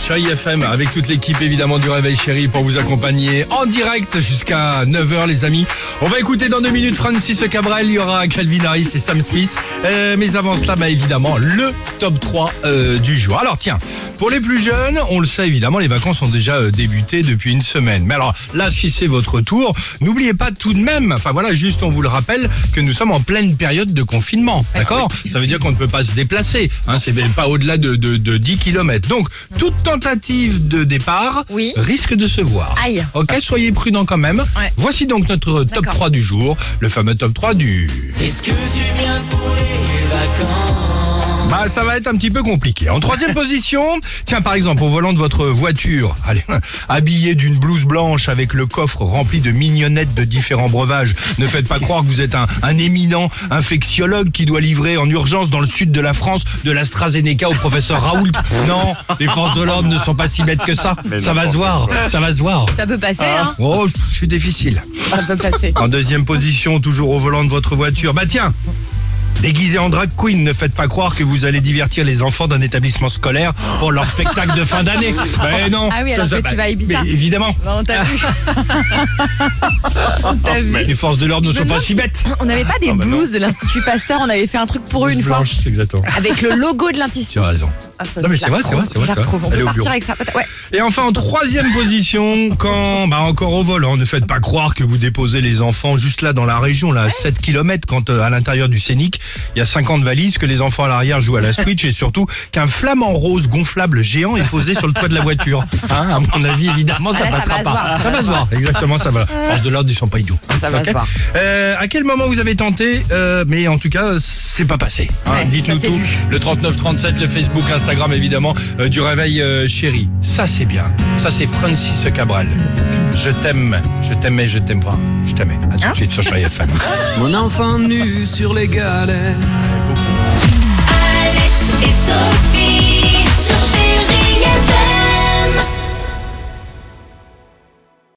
Chérie FM avec toute l'équipe évidemment du Réveil Chéri pour vous accompagner en direct jusqu'à 9h les amis. On va écouter dans deux minutes Francis Cabrel, il y aura Calvin Harris et Sam Smith. Euh, mais avant cela, bah, évidemment, le top 3 euh, du jour. Alors tiens, pour les plus jeunes, on le sait évidemment, les vacances ont déjà euh, débuté depuis une semaine. Mais alors là, si c'est votre tour, n'oubliez pas tout de même, enfin voilà, juste on vous le rappelle, que nous sommes en pleine période de confinement. D'accord? Ça veut dire qu'on ne peut pas se déplacer. Hein, c'est pas au-delà de, de, de 10 km. Donc, toute tentative de départ Oui. risque de se voir. Aïe. Ok, soyez prudents quand même. Ouais. Voici donc notre top D'accord. 3 du jour, le fameux top 3 du... Est-ce que tu viens pour les Bah ça va être un petit peu compliqué. En troisième position, tiens par exemple au volant de votre voiture, allez, habillé d'une blouse blanche avec le coffre rempli de mignonnettes de différents breuvages. Ne faites pas croire que vous êtes un, un éminent infectiologue qui doit livrer en urgence dans le sud de la France de l'AstraZeneca au professeur Raoult. Non, les forces de l'ordre ne sont pas si bêtes que ça. Ça va se voir, ça va se voir. Ça peut passer, hein Oh, je suis difficile. Ça peut passer. En deuxième position, toujours au volant de votre voiture. Bah tiens Déguisé en drag queen, ne faites pas croire que vous allez divertir les enfants d'un établissement scolaire pour leur spectacle de fin d'année. Mais non. Ah oui, alors que tu vas à Ibiza. Mais évidemment. Bah, on t'a vu. on t'a vu. Les forces de l'ordre ne sont pas si bêtes. On n'avait pas des blouses de l'Institut Pasteur, on avait fait un truc pour eux une fois. Blanche, exactement. Avec le logo de l'Institut. Tu as raison. Ah, Non, mais c'est vrai, c'est vrai, c'est vrai. On peut partir avec ça. Ouais. Et enfin, en troisième position, quand, bah encore au volant, ne faites pas croire que vous déposez les enfants juste là dans la région, là, à 7 km, quand euh, à l'intérieur du Scénic, il y a 50 valises, que les enfants à l'arrière jouent à la Switch et surtout qu'un flamant rose gonflable géant est posé sur le toit de la voiture. Hein, à mon avis, évidemment, ça Ah, là, ça passera va pas. voir, ça va se voir, exactement, ça va. Force de l'ordre, ils sont pas idiots. Ça va se voir. Euh, à quel moment vous avez tenté euh, Mais en tout cas, c'est pas passé. hein. Ouais, Dites-nous tout. Le 3937, le Facebook, Instagram évidemment euh, du réveil euh, chéri. Ça c'est bien. Ça c'est Francis Cabral. Je t'aime, je t'aimais, je t'aime pas. Je t'aimais. À tout de hein suite sur Chérie FM. Mon enfant nu sur les galets. Alex et Sophie.